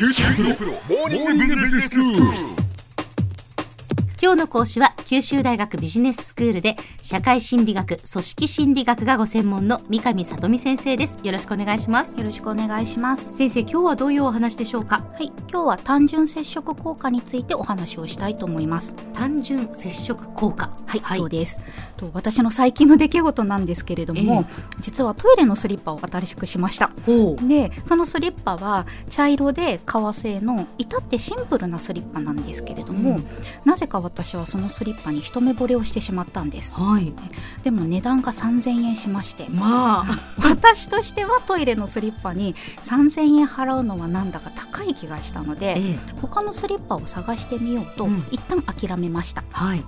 九州大学モーニングビジネススクール。今日の講師は九州大学ビジネススクールで社会心理学組織心理学がご専門の三上里美先生です。よろしくお願いします。よろしくお願いします。先生今日はどういうお話でしょうか？はい今日は単純接触効果についてお話をしたいと思います。単純接触効果。はい、はい、そうです。と私の最近の出来事なんですけれども、えー、実はトイレのスリッパを新しくしました。でそのスリッパは茶色で革製の至ってシンプルなスリッパなんですけれども、うん、なぜか私はそのスリッパに一目惚れをしてしまったんです、はい、でも値段が3000円しまして。まあ。私としてはトイレのスリッパに3000円払うのはなんだか高い気がしたので、ええ、他のスリッパを探してみようと、うん、一旦諦めました、はい、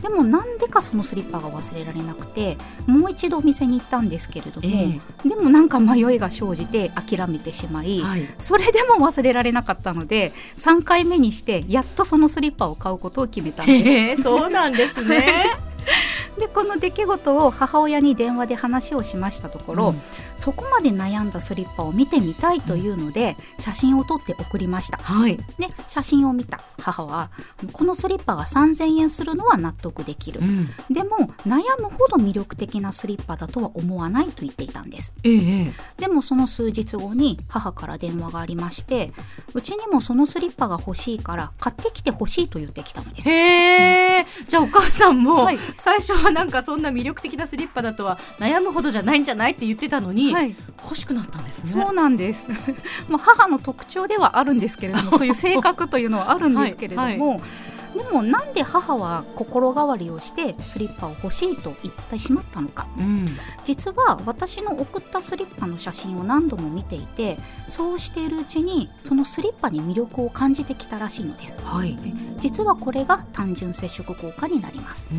でもなんでかそのスリッパが忘れられなくてもう一度お店に行ったんですけれども、え、でもなんか迷いが生じて諦めてしまい、はい、それでも忘れられなかったので3回目にしてやっとそのスリッパを買うことを決めたんです。えー、そうなんですね。でこの出来事を母親に電話で話をしましたところ、うん、そこまで悩んだスリッパを見てみたいというので写真を撮って送りました、はい、で写真を見た母はこのスリッパが3000円するのは納得できる、うん、でも悩むほど魅力的なスリッパだとは思わないと言っていたんです、ええ、でもその数日後に母から電話がありましてうちにもそのスリッパが欲しいから買ってきて欲しいと言ってきたのです。へえ、うん、じゃあお母さんも最初はなんかそんな魅力的なスリッパだとは悩むほどじゃないんじゃないって言ってたのに、はい、欲しくなったんですね。そうなんです。まあ母の特徴ではあるんですけれども、そういう性格というのはあるんですけれども。はいはいでもなんで母は心変わりをしてスリッパを欲しいと言ってしまったのか、うん、実は私の送ったスリッパの写真を何度も見ていてそうしているうちにそのスリッパに魅力を感じてきたらしいのです、はい、実はこれが単純接触効果になります。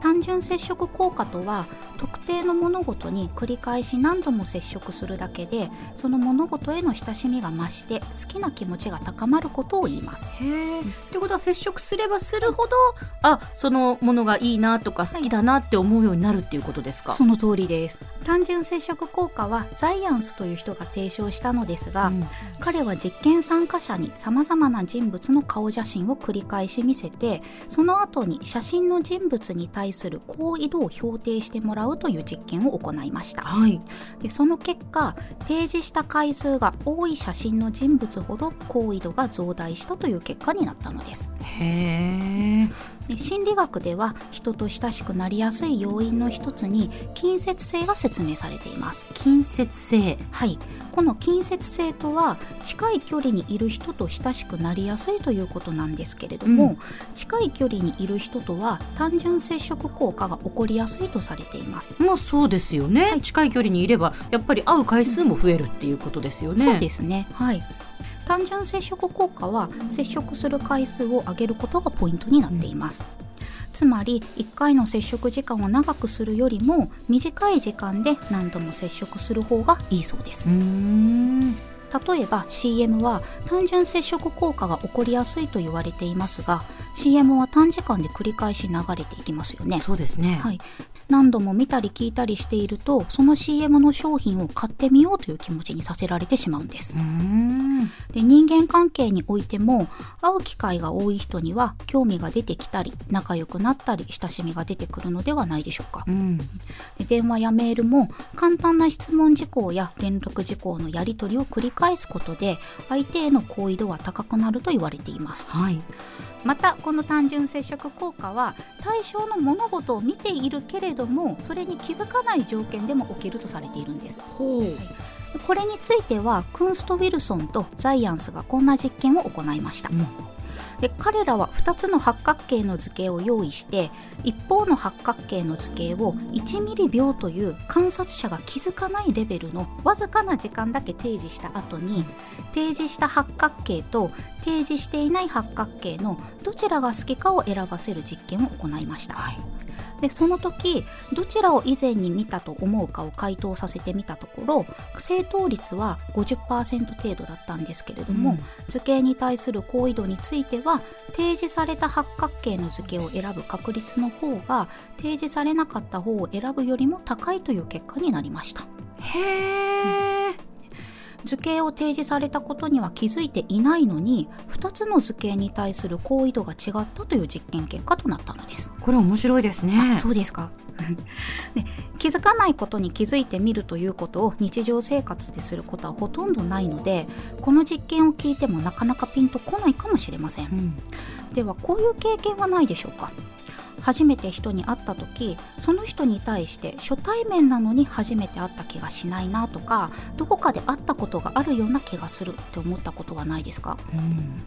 単純接触効果とは特定の物事に繰り返し何度も接触するだけでその物事への親しみが増して好きな気持ちが高まることを言います。へー。ってことは接触すればするほどあそのものがいいなとか好きだなって思うようになるっていうことですか、はい、その通りです単純接触効果はザイアンスという人が提唱したのですが、うん、彼は実験参加者にさまざまな人物の顔写真を繰り返し見せてその後に写真の人物に対する好意度を評定してもらうという実験を行いました、はい、でその結果提示した回数が多い写真の人物ほど好意度が増大したという結果になったのです。へえ。心理学では人と親しくなりやすい要因の一つに近接性が説明されています。近接性。はい。この近接性とは近い距離にいる人と親しくなりやすいということなんですけれども、うん、近い距離にいる人とは単純接触効果が起こりやすいとされています。まあそうですよね、はい、近い距離にいればやっぱり会う回数も増えるっていうことですよね、うん、そうですね。はい。単純接触効果は接触する回数を上げることがポイントになっています、うん、つまり1回の接触時間を長くするよりも短い時間で何度も接触する方がいいそうです。例えば CM は単純接触効果が起こりやすいと言われていますが CM は短時間で繰り返し流れていきますよね。そうですね、はい、何度も見たり聞いたりしているとその CM の商品を買ってみようという気持ちにさせられてしまうんです。で人間関係においても会う機会が多い人には興味が出てきたり仲良くなったり親しみが出てくるのではないでしょうか、うん、で電話やメールも簡単な質問事項や連絡事項のやり取りを繰り返すことで相手への好意度は高くなると言われています、はいまたこの単純接触効果は対象の物事を見ているけれどもそれに気づかない条件でも起きるとされているんです。ほう。はい。これについてはクンスト・ウィルソンとザイアンスがこんな実験を行いました、うんで彼らは2つの八角形の図形を用意して一方の八角形の図形を1ミリ秒という観察者が気づかないレベルのわずかな時間だけ提示した後に提示した八角形と提示していない八角形のどちらが好きかを選ばせる実験を行いました。はいでその時どちらを以前に見たと思うかを回答させてみたところ正答率は50%程度だったんですけれども、うん、図形に対する好意度については提示された八角形の図形を選ぶ確率の方が提示されなかった方を選ぶよりも高いという結果になりました。へー、うん図形を提示されたことには気づいていないのに2つの図形に対する好意度が違ったという実験結果となったのです。これ面白いですね。そうですか。で気づかないことに気づいてみるということを日常生活ですることはほとんどないのでこの実験を聞いてもなかなかピンとこないかもしれません、うん、ではこういう経験はないでしょうか初めて人に会った時その人に対して初対面なのに初めて会った気がしないなとかどこかで会ったことがあるような気がするって思ったことはないですか、うん、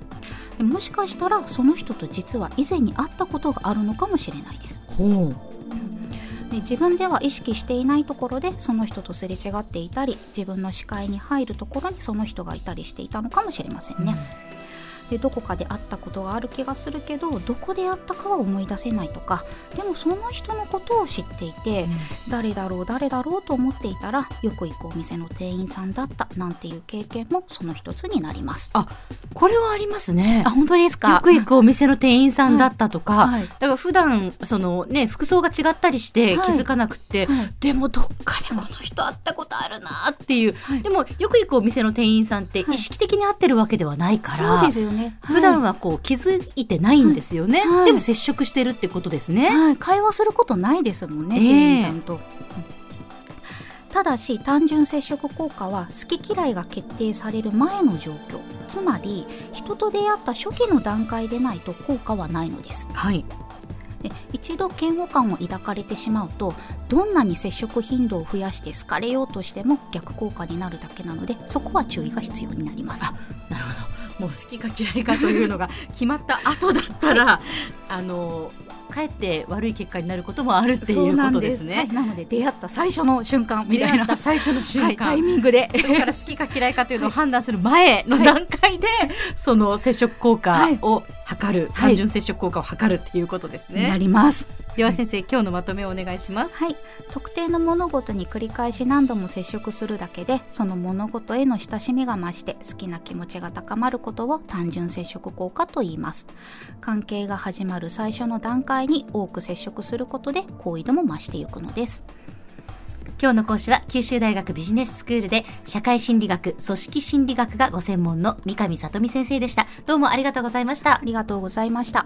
でもしかしたらその人と実は以前に会ったことがあるのかもしれないです。ほう。で自分では意識していないところでその人とすれ違っていたり自分の視界に入るところにその人がいたりしていたのかもしれませんね。うんでどこかで会ったことがある気がするけどどこで会ったかは思い出せないとかでもその人のことを知っていて、うん、誰だろう誰だろうと思っていたらよく行くお店の店員さんだったなんていう経験もその一つになります。あこれはありますね。あ本当ですか？よく行くお店の店員さんだったとか、はい、だから普段そのね服装が違ったりして気づかなくて、はい。はい、でもどっかでこの人会ったことあるなっていう、でもよく行くお店の店員さんって意識的に会ってるわけではないから、そうですよねね、普段はこう気づいてないんですよね、はい、でも接触してるってことですね、はい、会話することないですもんね、え。ー、店員さんと。ただし単純接触効果は好き嫌いが決定される前の状況。つまり人と出会った初期の段階でないと効果はないのです。はい。で一度嫌悪感を抱かれてしまうとどんなに接触頻度を増やして好かれようとしても逆効果になるだけなのでそこは注意が必要になります。なるほどもう好きか嫌いかというのが決まった後だったら、はい、あのかえって悪い結果になることもあるっていうことですね。なので出会った最初の瞬間みたいな。最初の瞬間、はい、タイミングで。それから好きか嫌いかというのを判断する前の段階で、はい、その接触効果を測る、単純接触効果を測るっていうことですね。なります。では先生、今日のまとめをお願いします。はい、特定の物事に繰り返し何度も接触するだけでその物事への親しみが増して好きな気持ちが高まることを単純接触効果と言います。関係が始まる最初の段階に多く接触することで好意度も増していくのです。今日の講師は九州大学ビジネススクールで社会心理学組織心理学がご専門の三上里美先生でした。どうもありがとうございました。ありがとうございました